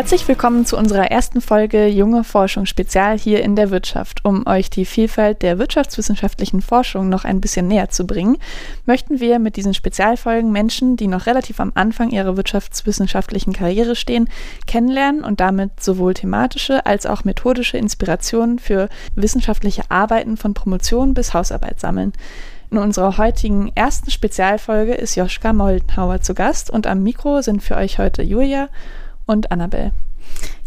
Herzlich willkommen zu unserer ersten Folge Junge Forschung Spezial hier in der Wirtschaft. Um euch die Vielfalt der wirtschaftswissenschaftlichen Forschung noch ein bisschen näher zu bringen, möchten wir mit diesen Spezialfolgen Menschen, die noch relativ am Anfang ihrer wirtschaftswissenschaftlichen Karriere stehen, kennenlernen und damit sowohl thematische als auch methodische Inspirationen für wissenschaftliche Arbeiten von Promotion bis Hausarbeit sammeln. In unserer heutigen ersten Spezialfolge ist Joschka Moldenhauer zu Gast und am Mikro sind für euch heute Julia und Annabelle.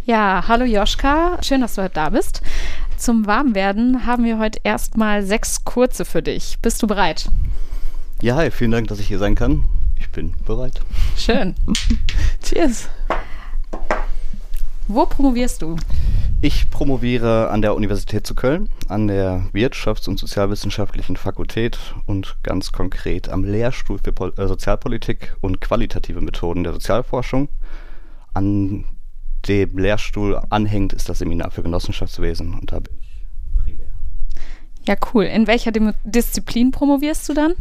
Ja, hallo Joschka, schön, dass du heute da bist. Zum Warmwerden haben wir heute erstmal sechs kurze für dich. Bist du bereit? Ja, hi, vielen Dank, dass ich hier sein kann. Ich bin bereit. Schön. Cheers. Wo promovierst du? Ich promoviere an der Universität zu Köln, an der Wirtschafts- und Sozialwissenschaftlichen Fakultät und ganz konkret am Lehrstuhl für Pol äh, Sozialpolitik und qualitative Methoden der Sozialforschung an dem Lehrstuhl anhängt, ist das Seminar für Genossenschaftswesen und da bin ich primär. Ja, cool. In welcher Dim Disziplin promovierst du dann?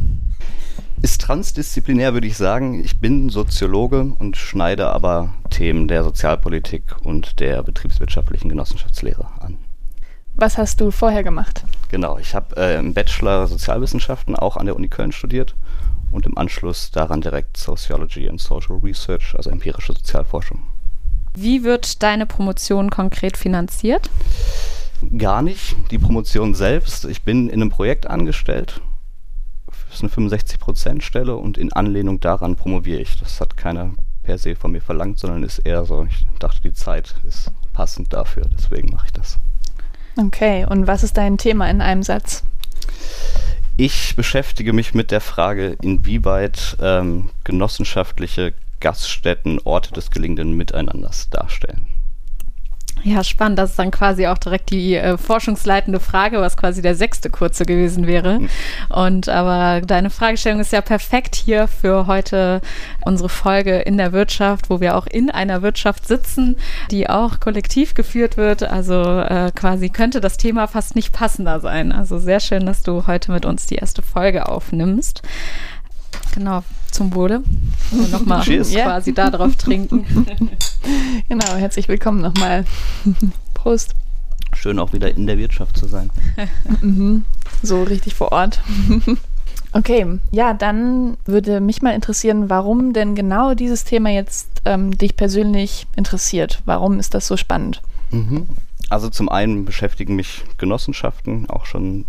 Ist transdisziplinär, würde ich sagen. Ich bin Soziologe und schneide aber Themen der Sozialpolitik und der betriebswirtschaftlichen Genossenschaftslehre an. Was hast du vorher gemacht? Genau, ich habe äh, im Bachelor Sozialwissenschaften auch an der Uni Köln studiert und im Anschluss daran direkt Sociology and Social Research, also empirische Sozialforschung. Wie wird deine Promotion konkret finanziert? Gar nicht. Die Promotion selbst. Ich bin in einem Projekt angestellt. Das ist eine 65%-Stelle und in Anlehnung daran promoviere ich. Das hat keiner per se von mir verlangt, sondern ist eher so, ich dachte, die Zeit ist passend dafür, deswegen mache ich das. Okay, und was ist dein Thema in einem Satz? Ich beschäftige mich mit der Frage, inwieweit ähm, genossenschaftliche Gaststätten Orte des gelingenden Miteinanders darstellen. Ja, spannend. Das ist dann quasi auch direkt die äh, forschungsleitende Frage, was quasi der sechste kurze gewesen wäre. Mhm. Und aber deine Fragestellung ist ja perfekt hier für heute unsere Folge in der Wirtschaft, wo wir auch in einer Wirtschaft sitzen, die auch kollektiv geführt wird. Also äh, quasi könnte das Thema fast nicht passender sein. Also sehr schön, dass du heute mit uns die erste Folge aufnimmst. Genau, zum Wohle. Nochmal quasi da drauf trinken. genau, herzlich willkommen nochmal. Prost. Schön auch wieder in der Wirtschaft zu sein. mhm. So richtig vor Ort. Okay, ja, dann würde mich mal interessieren, warum denn genau dieses Thema jetzt ähm, dich persönlich interessiert. Warum ist das so spannend? Mhm. Also zum einen beschäftigen mich Genossenschaften auch schon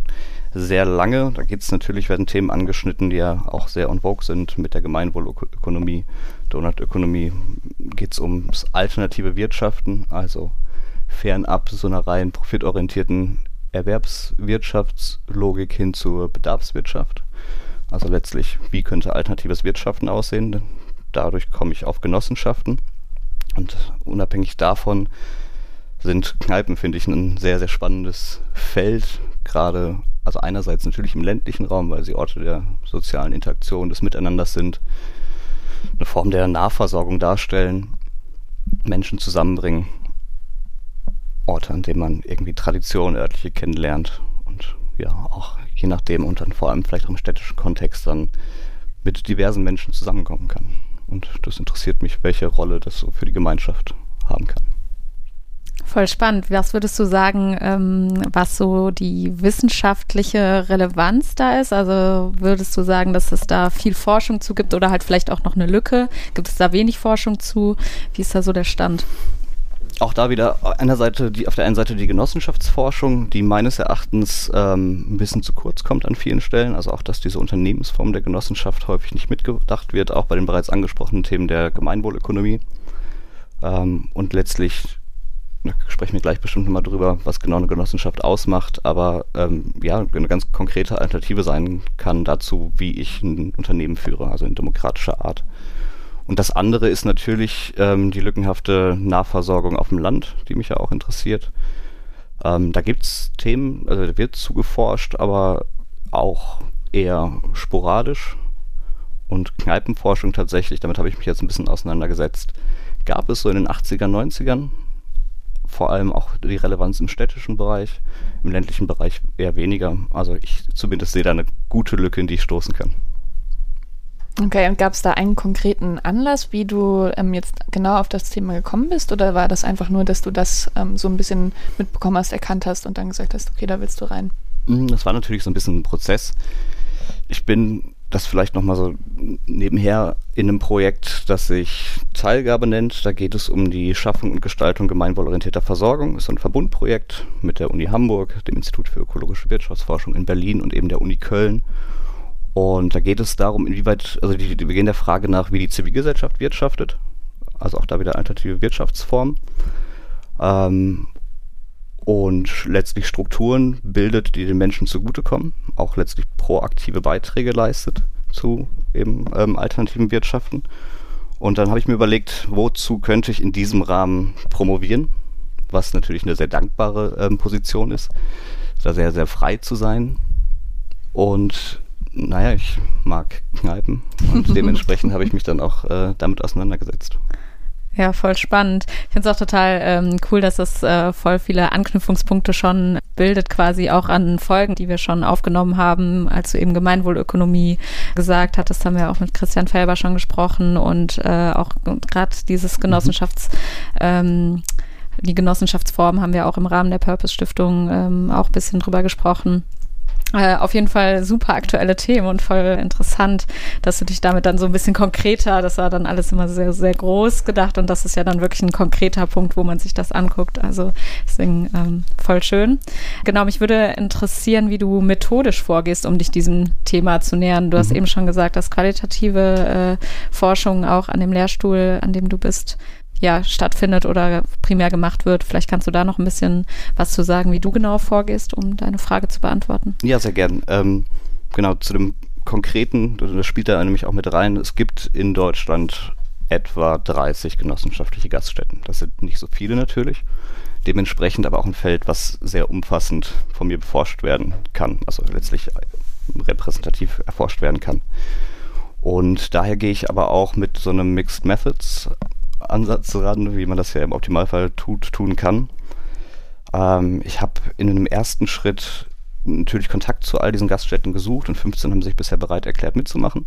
sehr lange. Da geht es natürlich, werden Themen angeschnitten, die ja auch sehr on vogue sind mit der Gemeinwohlökonomie, Donutökonomie. Geht es ums alternative Wirtschaften, also fernab so einer rein profitorientierten Erwerbswirtschaftslogik hin zur Bedarfswirtschaft. Also letztlich, wie könnte alternatives Wirtschaften aussehen? Dadurch komme ich auf Genossenschaften. Und unabhängig davon sind Kneipen, finde ich, ein sehr, sehr spannendes Feld, gerade also einerseits natürlich im ländlichen Raum, weil sie Orte der sozialen Interaktion, des Miteinanders sind, eine Form der Nahversorgung darstellen, Menschen zusammenbringen, Orte, an denen man irgendwie Tradition, örtliche kennenlernt und ja, auch je nachdem und dann vor allem vielleicht auch im städtischen Kontext dann mit diversen Menschen zusammenkommen kann. Und das interessiert mich, welche Rolle das so für die Gemeinschaft haben kann. Voll spannend. Was würdest du sagen, ähm, was so die wissenschaftliche Relevanz da ist? Also würdest du sagen, dass es da viel Forschung zu gibt oder halt vielleicht auch noch eine Lücke? Gibt es da wenig Forschung zu? Wie ist da so der Stand? Auch da wieder einer Seite die, auf der einen Seite die Genossenschaftsforschung, die meines Erachtens ähm, ein bisschen zu kurz kommt an vielen Stellen. Also auch, dass diese Unternehmensform der Genossenschaft häufig nicht mitgedacht wird, auch bei den bereits angesprochenen Themen der Gemeinwohlökonomie. Ähm, und letztlich da sprechen wir gleich bestimmt nochmal drüber, was genau eine Genossenschaft ausmacht, aber ähm, ja, eine ganz konkrete Alternative sein kann dazu, wie ich ein Unternehmen führe, also in demokratischer Art. Und das andere ist natürlich ähm, die lückenhafte Nahversorgung auf dem Land, die mich ja auch interessiert. Ähm, da gibt's Themen, also da wird zugeforscht, aber auch eher sporadisch. Und Kneipenforschung tatsächlich, damit habe ich mich jetzt ein bisschen auseinandergesetzt, gab es so in den 80er, 90ern vor allem auch die Relevanz im städtischen Bereich, im ländlichen Bereich eher weniger. Also ich zumindest sehe da eine gute Lücke, in die ich stoßen kann. Okay, und gab es da einen konkreten Anlass, wie du ähm, jetzt genau auf das Thema gekommen bist? Oder war das einfach nur, dass du das ähm, so ein bisschen mitbekommen hast, erkannt hast und dann gesagt hast, okay, da willst du rein? Mm, das war natürlich so ein bisschen ein Prozess. Ich bin das vielleicht nochmal so nebenher in einem Projekt, das sich Teilgabe nennt. Da geht es um die Schaffung und Gestaltung gemeinwohlorientierter Versorgung. Ist ein Verbundprojekt mit der Uni Hamburg, dem Institut für ökologische Wirtschaftsforschung in Berlin und eben der Uni Köln. Und da geht es darum, inwieweit, also die, wir gehen der Frage nach, wie die Zivilgesellschaft wirtschaftet. Also auch da wieder alternative Wirtschaftsformen. Ähm, und letztlich Strukturen bildet, die den Menschen zugutekommen, auch letztlich proaktive Beiträge leistet zu eben ähm, alternativen Wirtschaften. Und dann habe ich mir überlegt, wozu könnte ich in diesem Rahmen promovieren, was natürlich eine sehr dankbare ähm, Position ist, da sehr, sehr frei zu sein. Und naja, ich mag Kneipen und dementsprechend habe ich mich dann auch äh, damit auseinandergesetzt. Ja, voll spannend. Ich finde es auch total ähm, cool, dass das äh, voll viele Anknüpfungspunkte schon bildet, quasi auch an Folgen, die wir schon aufgenommen haben, als du eben Gemeinwohlökonomie gesagt hattest, haben wir auch mit Christian Felber schon gesprochen und äh, auch gerade dieses Genossenschafts mhm. ähm, die Genossenschaftsform haben wir auch im Rahmen der Purpose Stiftung ähm, auch ein bisschen drüber gesprochen. Äh, auf jeden Fall super aktuelle Themen und voll interessant, dass du dich damit dann so ein bisschen konkreter, das war dann alles immer sehr, sehr groß gedacht und das ist ja dann wirklich ein konkreter Punkt, wo man sich das anguckt. Also deswegen ähm, voll schön. Genau, mich würde interessieren, wie du methodisch vorgehst, um dich diesem Thema zu nähern. Du hast mhm. eben schon gesagt, dass qualitative äh, Forschung auch an dem Lehrstuhl, an dem du bist, ja, stattfindet oder primär gemacht wird. Vielleicht kannst du da noch ein bisschen was zu sagen, wie du genau vorgehst, um deine Frage zu beantworten. Ja, sehr gern. Ähm, genau, zu dem Konkreten, das spielt da nämlich auch mit rein. Es gibt in Deutschland etwa 30 genossenschaftliche Gaststätten. Das sind nicht so viele natürlich. Dementsprechend aber auch ein Feld, was sehr umfassend von mir beforscht werden kann, also letztlich repräsentativ erforscht werden kann. Und daher gehe ich aber auch mit so einem Mixed Methods Ansatz ran, wie man das ja im Optimalfall tut, tun kann. Ähm, ich habe in einem ersten Schritt natürlich Kontakt zu all diesen Gaststätten gesucht und 15 haben sich bisher bereit erklärt mitzumachen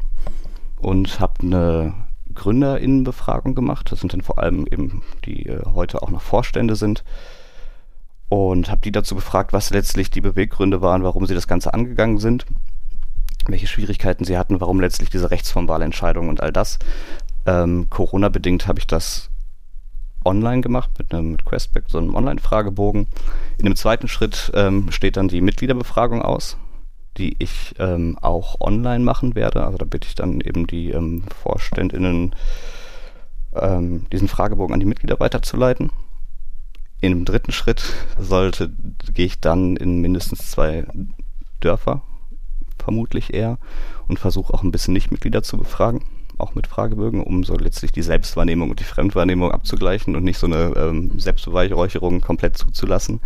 und habe eine Gründerinnenbefragung gemacht. Das sind dann vor allem eben die äh, heute auch noch Vorstände sind und habe die dazu befragt, was letztlich die Beweggründe waren, warum sie das Ganze angegangen sind, welche Schwierigkeiten sie hatten, warum letztlich diese Rechtsformwahlentscheidung und all das. Ähm, Corona-bedingt habe ich das online gemacht mit einem mit Questback, so einem Online-Fragebogen. In dem zweiten Schritt ähm, steht dann die Mitgliederbefragung aus, die ich ähm, auch online machen werde. Also da bitte ich dann eben die ähm, VorständInnen, ähm, diesen Fragebogen an die Mitglieder weiterzuleiten. In dem dritten Schritt sollte, gehe ich dann in mindestens zwei Dörfer, vermutlich eher, und versuche auch ein bisschen Nichtmitglieder zu befragen auch mit Fragebögen, um so letztlich die Selbstwahrnehmung und die Fremdwahrnehmung abzugleichen und nicht so eine ähm, Selbstbeweihräucherung komplett zuzulassen.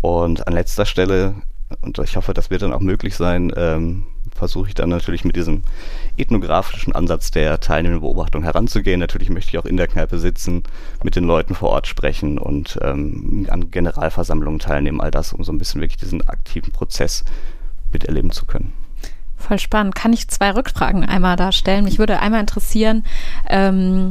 Und an letzter Stelle, und ich hoffe, das wird dann auch möglich sein, ähm, versuche ich dann natürlich mit diesem ethnografischen Ansatz der teilnehmenden Beobachtung heranzugehen. Natürlich möchte ich auch in der Kneipe sitzen, mit den Leuten vor Ort sprechen und ähm, an Generalversammlungen teilnehmen, all das, um so ein bisschen wirklich diesen aktiven Prozess miterleben zu können. Voll spannend. Kann ich zwei Rückfragen einmal darstellen? Mich würde einmal interessieren, ähm,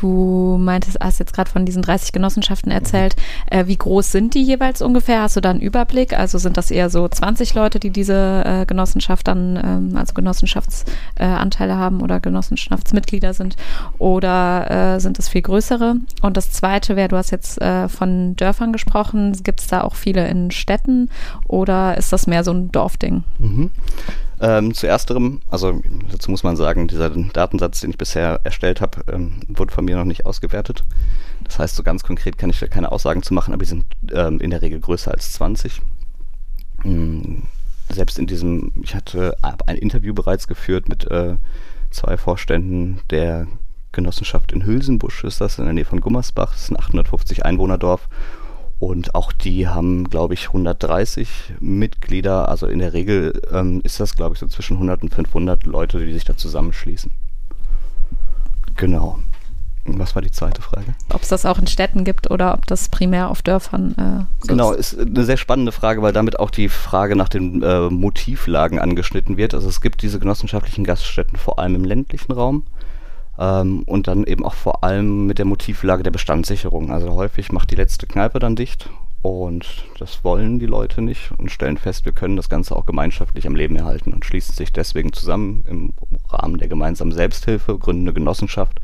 Du meintest, hast jetzt gerade von diesen 30 Genossenschaften erzählt. Äh, wie groß sind die jeweils ungefähr? Hast du da einen Überblick? Also sind das eher so 20 Leute, die diese äh, Genossenschaft dann, ähm, also Genossenschaftsanteile äh, haben oder Genossenschaftsmitglieder sind? Oder äh, sind es viel größere? Und das Zweite wäre, du hast jetzt äh, von Dörfern gesprochen. Gibt es da auch viele in Städten oder ist das mehr so ein Dorfding? Mhm. Ähm, zu ersterem, also dazu muss man sagen, dieser Datensatz, den ich bisher erstellt habe, ähm, wurde von mir noch nicht ausgewertet. Das heißt, so ganz konkret kann ich da keine Aussagen zu machen, aber die sind ähm, in der Regel größer als 20. Mhm. Selbst in diesem, ich hatte ein Interview bereits geführt mit äh, zwei Vorständen der Genossenschaft in Hülsenbusch, ist das in der Nähe von Gummersbach, das ist ein 850 Einwohnerdorf und auch die haben, glaube ich, 130 Mitglieder. Also in der Regel ähm, ist das, glaube ich, so zwischen 100 und 500 Leute, die sich da zusammenschließen. Genau. Was war die zweite Frage? Ob es das auch in Städten gibt oder ob das primär auf Dörfern äh, so Genau, ist. ist eine sehr spannende Frage, weil damit auch die Frage nach den äh, Motivlagen angeschnitten wird. Also es gibt diese genossenschaftlichen Gaststätten vor allem im ländlichen Raum ähm, und dann eben auch vor allem mit der Motivlage der Bestandssicherung. Also häufig macht die letzte Kneipe dann dicht und das wollen die Leute nicht und stellen fest, wir können das Ganze auch gemeinschaftlich am Leben erhalten und schließen sich deswegen zusammen im Rahmen der gemeinsamen Selbsthilfe, gründen eine Genossenschaft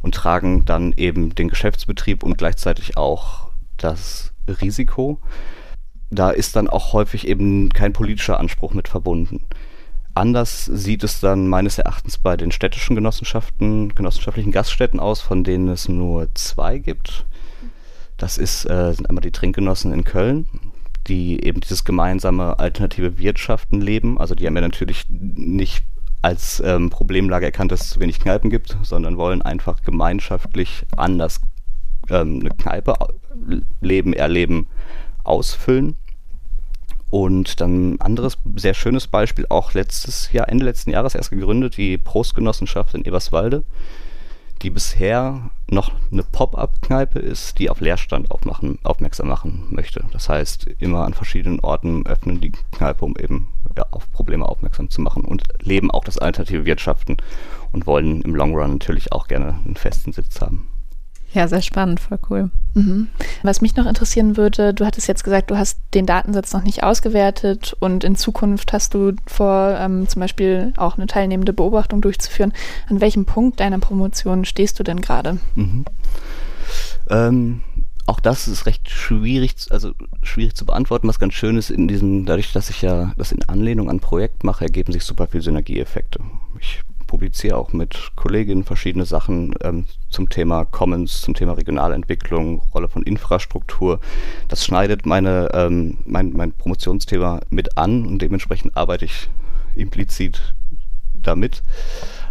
und tragen dann eben den Geschäftsbetrieb und gleichzeitig auch das Risiko. Da ist dann auch häufig eben kein politischer Anspruch mit verbunden. Anders sieht es dann meines Erachtens bei den städtischen Genossenschaften, genossenschaftlichen Gaststätten aus, von denen es nur zwei gibt. Das ist, äh, sind einmal die Trinkgenossen in Köln, die eben dieses gemeinsame alternative Wirtschaften leben. Also die haben ja natürlich nicht als ähm, Problemlage erkannt, dass es zu wenig Kneipen gibt, sondern wollen einfach gemeinschaftlich anders ähm, eine Kneipe leben, erleben, ausfüllen. Und dann ein anderes sehr schönes Beispiel, auch letztes Jahr, Ende letzten Jahres erst gegründet, die Prostgenossenschaft in Eberswalde die bisher noch eine Pop-up-Kneipe ist, die auf Leerstand aufmachen, aufmerksam machen möchte. Das heißt, immer an verschiedenen Orten öffnen die Kneipe, um eben ja, auf Probleme aufmerksam zu machen und leben auch das alternative Wirtschaften und wollen im Long Run natürlich auch gerne einen festen Sitz haben. Ja, sehr spannend, voll cool. Mhm. Was mich noch interessieren würde, du hattest jetzt gesagt, du hast den Datensatz noch nicht ausgewertet und in Zukunft hast du vor, ähm, zum Beispiel auch eine teilnehmende Beobachtung durchzuführen. An welchem Punkt deiner Promotion stehst du denn gerade? Mhm. Ähm, auch das ist recht schwierig, also schwierig zu beantworten. Was ganz schön ist in diesem, dadurch, dass ich ja das in Anlehnung an Projekt mache, ergeben sich super viele Synergieeffekte. Ich publiziere auch mit Kolleginnen verschiedene Sachen ähm, zum Thema Commons, zum Thema Regionalentwicklung, Rolle von Infrastruktur. Das schneidet meine, ähm, mein, mein Promotionsthema mit an und dementsprechend arbeite ich implizit damit.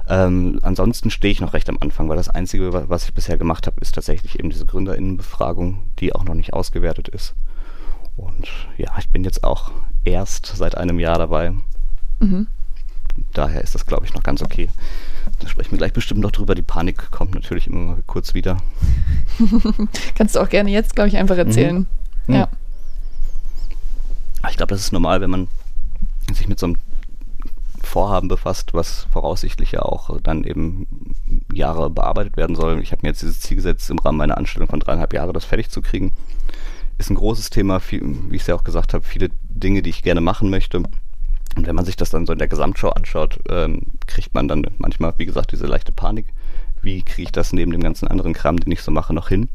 Ähm, ansonsten stehe ich noch recht am Anfang, weil das Einzige, was ich bisher gemacht habe, ist tatsächlich eben diese Gründerinnenbefragung, die auch noch nicht ausgewertet ist. Und ja, ich bin jetzt auch erst seit einem Jahr dabei. Mhm daher ist das, glaube ich, noch ganz okay. Da sprechen wir gleich bestimmt noch drüber. Die Panik kommt natürlich immer mal kurz wieder. Kannst du auch gerne jetzt, glaube ich, einfach erzählen. Mhm. Ja. Ich glaube, das ist normal, wenn man sich mit so einem Vorhaben befasst, was voraussichtlich ja auch dann eben Jahre bearbeitet werden soll. Ich habe mir jetzt dieses Ziel gesetzt, im Rahmen meiner Anstellung von dreieinhalb Jahren das fertig zu kriegen. Ist ein großes Thema, viel, wie ich es ja auch gesagt habe, viele Dinge, die ich gerne machen möchte. Und wenn man sich das dann so in der Gesamtschau anschaut, ähm, kriegt man dann manchmal, wie gesagt, diese leichte Panik. Wie kriege ich das neben dem ganzen anderen Kram, den ich so mache, noch hin?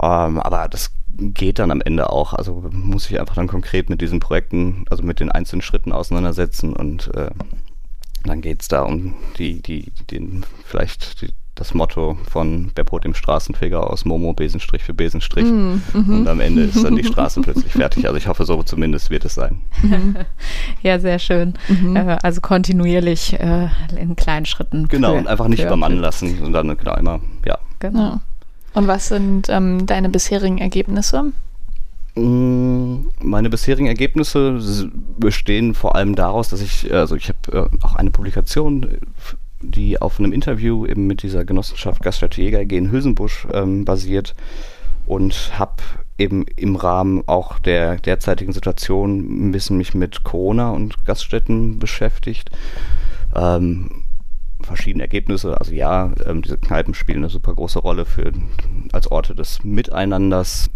Ähm, aber das geht dann am Ende auch. Also muss ich einfach dann konkret mit diesen Projekten, also mit den einzelnen Schritten auseinandersetzen und äh, dann geht es da um die, die, den, vielleicht die, das Motto von Beppo dem Straßenfeger aus Momo Besenstrich für Besenstrich. Mm, mm Und am Ende ist dann die Straße plötzlich fertig. Also ich hoffe, so zumindest wird es sein. ja, sehr schön. Mhm. Äh, also kontinuierlich äh, in kleinen Schritten. Genau, für, und einfach nicht übermannen lassen und dann genau immer, ja. Genau. Und was sind ähm, deine bisherigen Ergebnisse? Mm, meine bisherigen Ergebnisse bestehen vor allem daraus, dass ich, also ich habe äh, auch eine Publikation die auf einem Interview eben mit dieser Genossenschaft Gaststätte Jäger in Hülsenbusch ähm, basiert und habe eben im Rahmen auch der derzeitigen Situation ein bisschen mich mit Corona und Gaststätten beschäftigt. Ähm, verschiedene Ergebnisse. Also ja, ähm, diese Kneipen spielen eine super große Rolle für als Orte des Miteinanders.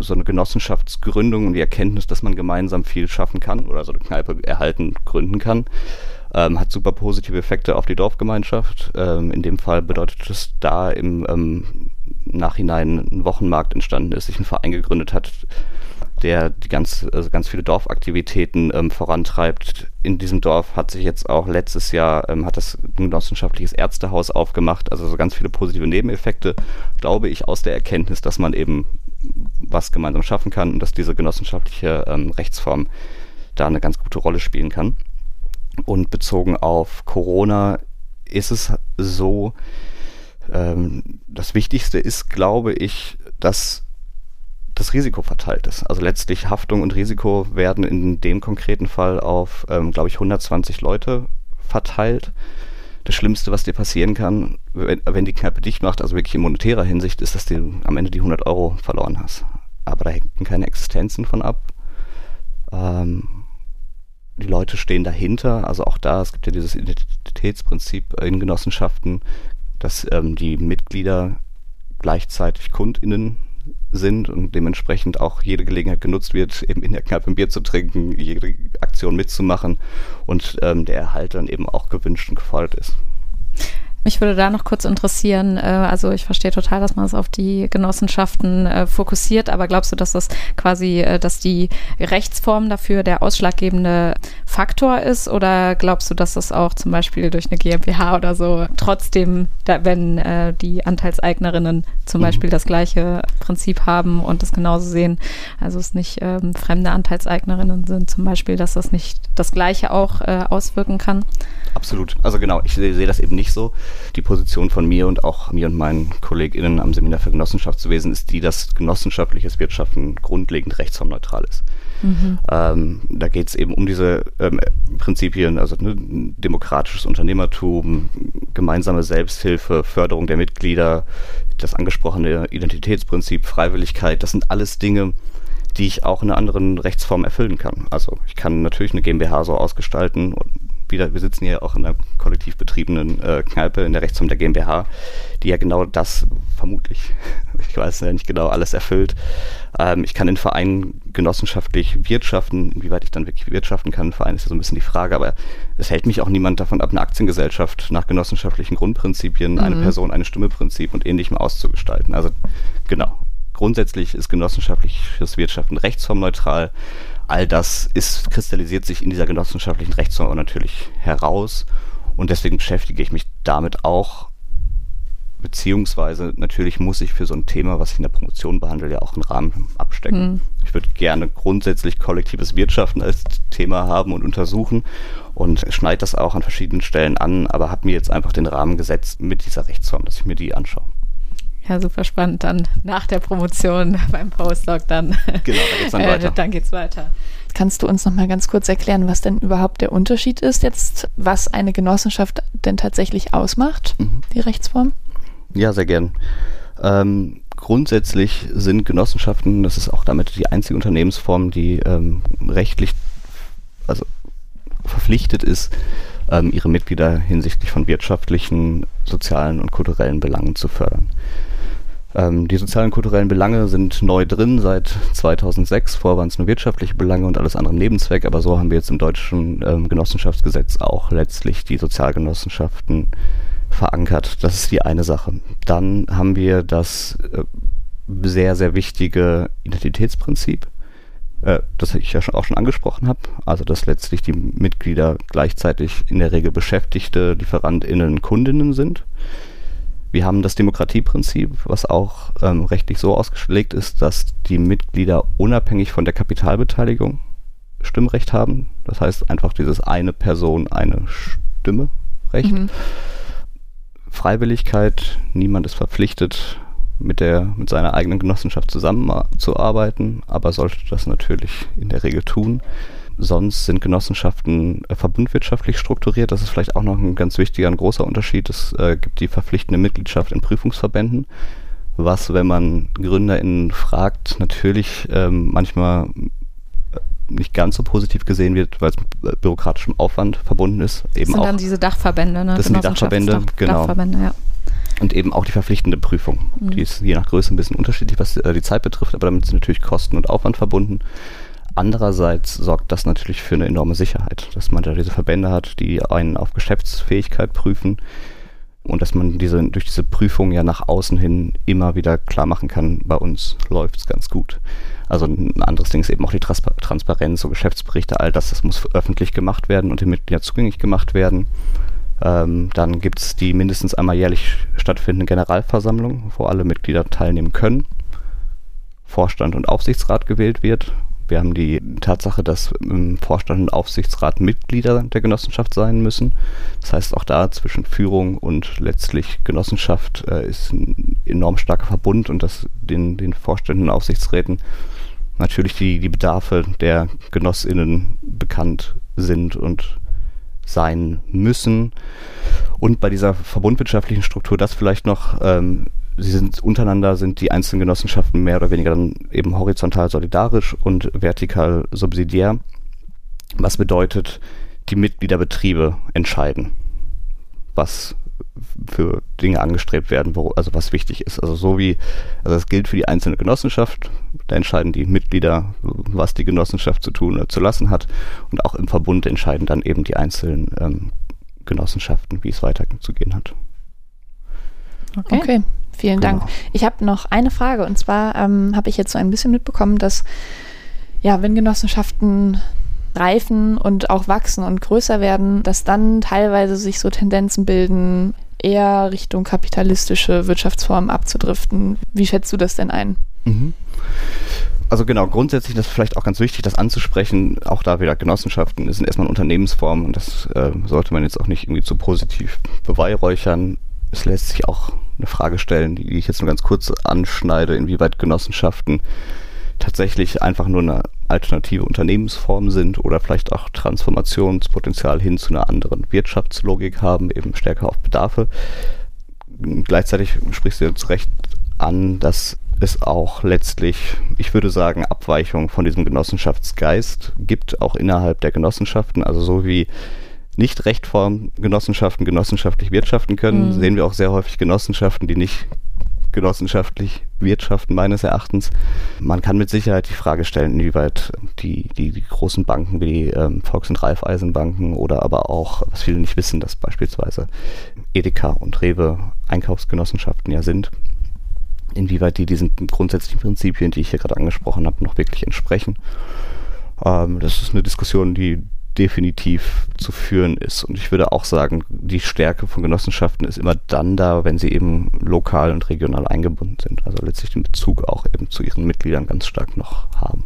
So eine Genossenschaftsgründung und die Erkenntnis, dass man gemeinsam viel schaffen kann oder so eine Kneipe erhalten gründen kann ähm, hat super positive Effekte auf die Dorfgemeinschaft. Ähm, in dem Fall bedeutet es, da im ähm, Nachhinein ein Wochenmarkt entstanden ist, sich ein Verein gegründet hat, der die ganz, also ganz viele Dorfaktivitäten ähm, vorantreibt. In diesem Dorf hat sich jetzt auch letztes Jahr ähm, hat das genossenschaftliches Ärztehaus aufgemacht, also so ganz viele positive Nebeneffekte, glaube ich, aus der Erkenntnis, dass man eben was gemeinsam schaffen kann und dass diese genossenschaftliche ähm, Rechtsform da eine ganz gute Rolle spielen kann. Und bezogen auf Corona ist es so, ähm, das Wichtigste ist, glaube ich, dass das Risiko verteilt ist. Also letztlich Haftung und Risiko werden in dem konkreten Fall auf, ähm, glaube ich, 120 Leute verteilt. das Schlimmste, was dir passieren kann, wenn, wenn die Kneipe dicht macht, also wirklich in monetärer Hinsicht, ist, dass du am Ende die 100 Euro verloren hast. Aber da hängen keine Existenzen von ab. Leute stehen dahinter, also auch da, es gibt ja dieses Identitätsprinzip in Genossenschaften, dass ähm, die Mitglieder gleichzeitig KundInnen sind und dementsprechend auch jede Gelegenheit genutzt wird, eben in der Kneipe ein Bier zu trinken, jede Aktion mitzumachen und ähm, der Erhalt dann eben auch gewünscht und gefordert ist. Mich würde da noch kurz interessieren, äh, also ich verstehe total, dass man es auf die Genossenschaften äh, fokussiert, aber glaubst du, dass das quasi, äh, dass die Rechtsform dafür der ausschlaggebende Faktor ist oder glaubst du, dass das auch zum Beispiel durch eine GmbH oder so trotzdem, da, wenn äh, die Anteilseignerinnen zum mhm. Beispiel das gleiche Prinzip haben und das genauso sehen, also es nicht ähm, fremde Anteilseignerinnen sind zum Beispiel, dass das nicht das gleiche auch äh, auswirken kann? Absolut. Also genau, ich sehe seh das eben nicht so. Die Position von mir und auch mir und meinen KollegInnen am Seminar für Genossenschaftswesen ist die, dass genossenschaftliches Wirtschaften grundlegend rechtsformneutral ist. Mhm. Ähm, da geht es eben um diese ähm, Prinzipien, also ne, demokratisches Unternehmertum, gemeinsame Selbsthilfe, Förderung der Mitglieder, das angesprochene Identitätsprinzip, Freiwilligkeit, das sind alles Dinge, die ich auch in einer anderen Rechtsform erfüllen kann. Also ich kann natürlich eine GmbH so ausgestalten und wieder, wir sitzen hier auch in einer kollektiv betriebenen äh, Kneipe in der Rechtsform der GmbH, die ja genau das vermutlich, ich weiß ja nicht genau, alles erfüllt. Ähm, ich kann in Vereinen genossenschaftlich wirtschaften, inwieweit ich dann wirklich wirtschaften kann. Ein Verein ist ja so ein bisschen die Frage, aber es hält mich auch niemand davon ab, eine Aktiengesellschaft nach genossenschaftlichen Grundprinzipien, mhm. eine Person, eine Stimme Prinzip und ähnlichem auszugestalten. Also genau, grundsätzlich ist genossenschaftliches Wirtschaften rechtsformneutral all das ist, kristallisiert sich in dieser genossenschaftlichen Rechtsnorm natürlich heraus und deswegen beschäftige ich mich damit auch, beziehungsweise natürlich muss ich für so ein Thema, was ich in der Promotion behandle, ja auch einen Rahmen abstecken. Mhm. Ich würde gerne grundsätzlich kollektives Wirtschaften als Thema haben und untersuchen und schneide das auch an verschiedenen Stellen an, aber habe mir jetzt einfach den Rahmen gesetzt mit dieser Rechtsform, dass ich mir die anschaue. Ja, super spannend. Dann nach der Promotion beim Postdoc dann. Genau, da geht's dann äh, weiter. dann geht's weiter. Kannst du uns noch mal ganz kurz erklären, was denn überhaupt der Unterschied ist jetzt, was eine Genossenschaft denn tatsächlich ausmacht, mhm. die Rechtsform? Ja, sehr gern. Ähm, grundsätzlich sind Genossenschaften, das ist auch damit die einzige Unternehmensform, die ähm, rechtlich, also verpflichtet ist, ähm, ihre Mitglieder hinsichtlich von wirtschaftlichen, sozialen und kulturellen Belangen zu fördern. Ähm, die sozialen und kulturellen Belange sind neu drin seit 2006. Vorher waren es nur wirtschaftliche Belange und alles andere Nebenzweck, aber so haben wir jetzt im deutschen ähm, Genossenschaftsgesetz auch letztlich die Sozialgenossenschaften verankert. Das ist die eine Sache. Dann haben wir das äh, sehr, sehr wichtige Identitätsprinzip, äh, das ich ja auch schon angesprochen habe. Also, dass letztlich die Mitglieder gleichzeitig in der Regel Beschäftigte, LieferantInnen, Kundinnen sind. Wir haben das Demokratieprinzip, was auch ähm, rechtlich so ausgelegt ist, dass die Mitglieder unabhängig von der Kapitalbeteiligung Stimmrecht haben. Das heißt einfach dieses eine Person, eine Stimme Recht. Mhm. Freiwilligkeit, niemand ist verpflichtet, mit, der, mit seiner eigenen Genossenschaft zusammenzuarbeiten, aber sollte das natürlich in der Regel tun. Sonst sind Genossenschaften äh, verbundwirtschaftlich strukturiert. Das ist vielleicht auch noch ein ganz wichtiger, ein großer Unterschied. Es äh, gibt die verpflichtende Mitgliedschaft in Prüfungsverbänden, was, wenn man GründerInnen fragt, natürlich ähm, manchmal äh, nicht ganz so positiv gesehen wird, weil es mit äh, bürokratischem Aufwand verbunden ist. Eben das sind auch, dann diese Dachverbände, ne? Das sind die Dachverbände, genau. Dachverbände, ja. Und eben auch die verpflichtende Prüfung. Mhm. Die ist je nach Größe ein bisschen unterschiedlich, was die Zeit betrifft, aber damit sind natürlich Kosten und Aufwand verbunden. Andererseits sorgt das natürlich für eine enorme Sicherheit, dass man da diese Verbände hat, die einen auf Geschäftsfähigkeit prüfen und dass man diese durch diese Prüfung ja nach außen hin immer wieder klar machen kann, bei uns läuft es ganz gut. Also ein anderes Ding ist eben auch die Trans Transparenz, so Geschäftsberichte, all das, das muss öffentlich gemacht werden und den Mitgliedern zugänglich gemacht werden. Ähm, dann gibt es die mindestens einmal jährlich stattfindende Generalversammlung, wo alle Mitglieder teilnehmen können. Vorstand und Aufsichtsrat gewählt wird, wir haben die Tatsache, dass im Vorstand und Aufsichtsrat Mitglieder der Genossenschaft sein müssen. Das heißt, auch da zwischen Führung und letztlich Genossenschaft äh, ist ein enorm starker Verbund und dass den, den Vorständen und Aufsichtsräten natürlich die, die Bedarfe der GenossInnen bekannt sind und sein müssen. Und bei dieser verbundwirtschaftlichen Struktur das vielleicht noch, ähm, sie sind untereinander, sind die einzelnen Genossenschaften mehr oder weniger dann eben horizontal solidarisch und vertikal subsidiär. Was bedeutet, die Mitgliederbetriebe entscheiden, was für Dinge angestrebt werden, wo, also was wichtig ist. Also so wie, also das gilt für die einzelne Genossenschaft, da entscheiden die Mitglieder, was die Genossenschaft zu tun oder zu lassen hat und auch im Verbund entscheiden dann eben die einzelnen ähm, Genossenschaften, wie es weiterzugehen hat. Okay. okay. Vielen genau. Dank. Ich habe noch eine Frage und zwar ähm, habe ich jetzt so ein bisschen mitbekommen, dass ja, wenn Genossenschaften reifen und auch wachsen und größer werden, dass dann teilweise sich so Tendenzen bilden, eher Richtung kapitalistische Wirtschaftsformen abzudriften. Wie schätzt du das denn ein? Mhm. Also genau, grundsätzlich das ist vielleicht auch ganz wichtig, das anzusprechen. Auch da wieder Genossenschaften sind erstmal Unternehmensformen und das äh, sollte man jetzt auch nicht irgendwie zu positiv beweihräuchern. Es lässt sich auch eine Frage stellen, die ich jetzt nur ganz kurz anschneide, inwieweit Genossenschaften tatsächlich einfach nur eine alternative Unternehmensform sind oder vielleicht auch Transformationspotenzial hin zu einer anderen Wirtschaftslogik haben, eben stärker auf Bedarfe. Gleichzeitig sprichst du zu Recht an, dass es auch letztlich, ich würde sagen, Abweichungen von diesem Genossenschaftsgeist gibt, auch innerhalb der Genossenschaften. Also so wie nicht Rechtform-Genossenschaften genossenschaftlich wirtschaften können, mhm. sehen wir auch sehr häufig Genossenschaften, die nicht genossenschaftlich wirtschaften, meines Erachtens. Man kann mit Sicherheit die Frage stellen, inwieweit die, die, die großen Banken wie ähm, Volks- und Raiffeisenbanken oder aber auch, was viele nicht wissen, dass beispielsweise Edeka und Rewe Einkaufsgenossenschaften ja sind, inwieweit die diesen grundsätzlichen Prinzipien, die ich hier gerade angesprochen habe, noch wirklich entsprechen. Ähm, das ist eine Diskussion, die definitiv zu führen ist. Und ich würde auch sagen, die Stärke von Genossenschaften ist immer dann da, wenn sie eben lokal und regional eingebunden sind. Also letztlich den Bezug auch eben zu ihren Mitgliedern ganz stark noch haben.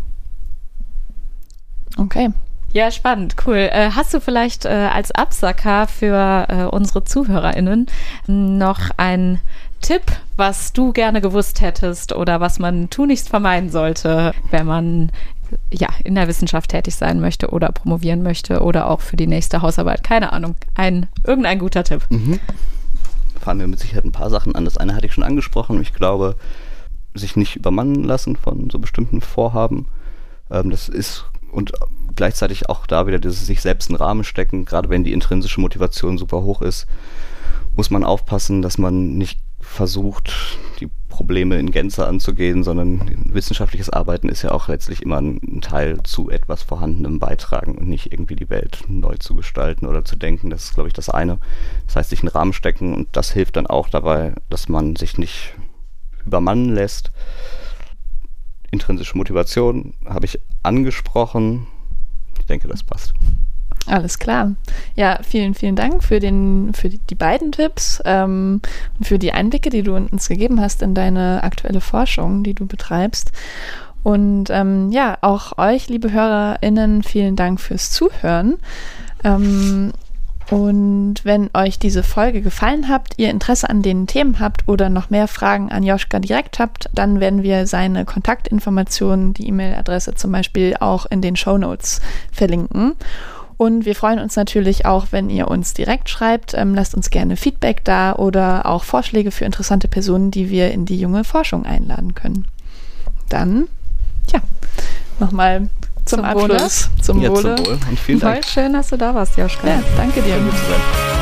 Okay. Ja, spannend, cool. Äh, hast du vielleicht äh, als Absacker für äh, unsere ZuhörerInnen noch einen Tipp, was du gerne gewusst hättest oder was man tunlichst vermeiden sollte, wenn man ja, in der Wissenschaft tätig sein möchte oder promovieren möchte oder auch für die nächste Hausarbeit. Keine Ahnung. Ein, irgendein guter Tipp. Mhm. Fahren wir mit Sicherheit ein paar Sachen an. Das eine hatte ich schon angesprochen. Ich glaube, sich nicht übermannen lassen von so bestimmten Vorhaben. Ähm, das ist und gleichzeitig auch da wieder dieses sich selbst einen Rahmen stecken, gerade wenn die intrinsische Motivation super hoch ist, muss man aufpassen, dass man nicht versucht, die Probleme in Gänze anzugehen, sondern wissenschaftliches Arbeiten ist ja auch letztlich immer ein Teil zu etwas Vorhandenem beitragen und nicht irgendwie die Welt neu zu gestalten oder zu denken. Das ist, glaube ich, das eine. Das heißt, sich einen Rahmen stecken und das hilft dann auch dabei, dass man sich nicht übermannen lässt. Intrinsische Motivation habe ich angesprochen. Ich denke, das passt. Alles klar. Ja, vielen, vielen Dank für, den, für die beiden Tipps ähm, und für die Einblicke, die du uns gegeben hast in deine aktuelle Forschung, die du betreibst. Und ähm, ja, auch euch, liebe HörerInnen, vielen Dank fürs Zuhören. Ähm, und wenn euch diese Folge gefallen hat, ihr Interesse an den Themen habt oder noch mehr Fragen an Joschka direkt habt, dann werden wir seine Kontaktinformationen, die E-Mail-Adresse zum Beispiel, auch in den Show Notes verlinken. Und wir freuen uns natürlich auch, wenn ihr uns direkt schreibt. Ähm, lasst uns gerne Feedback da oder auch Vorschläge für interessante Personen, die wir in die junge Forschung einladen können. Dann, ja, nochmal zum, zum Abschluss. Wohle. Zum ja, Wohle. Zum Wohl. Und vielen Dank. Voll schön, dass du da warst, Joschka. Ja, danke dir. Schön,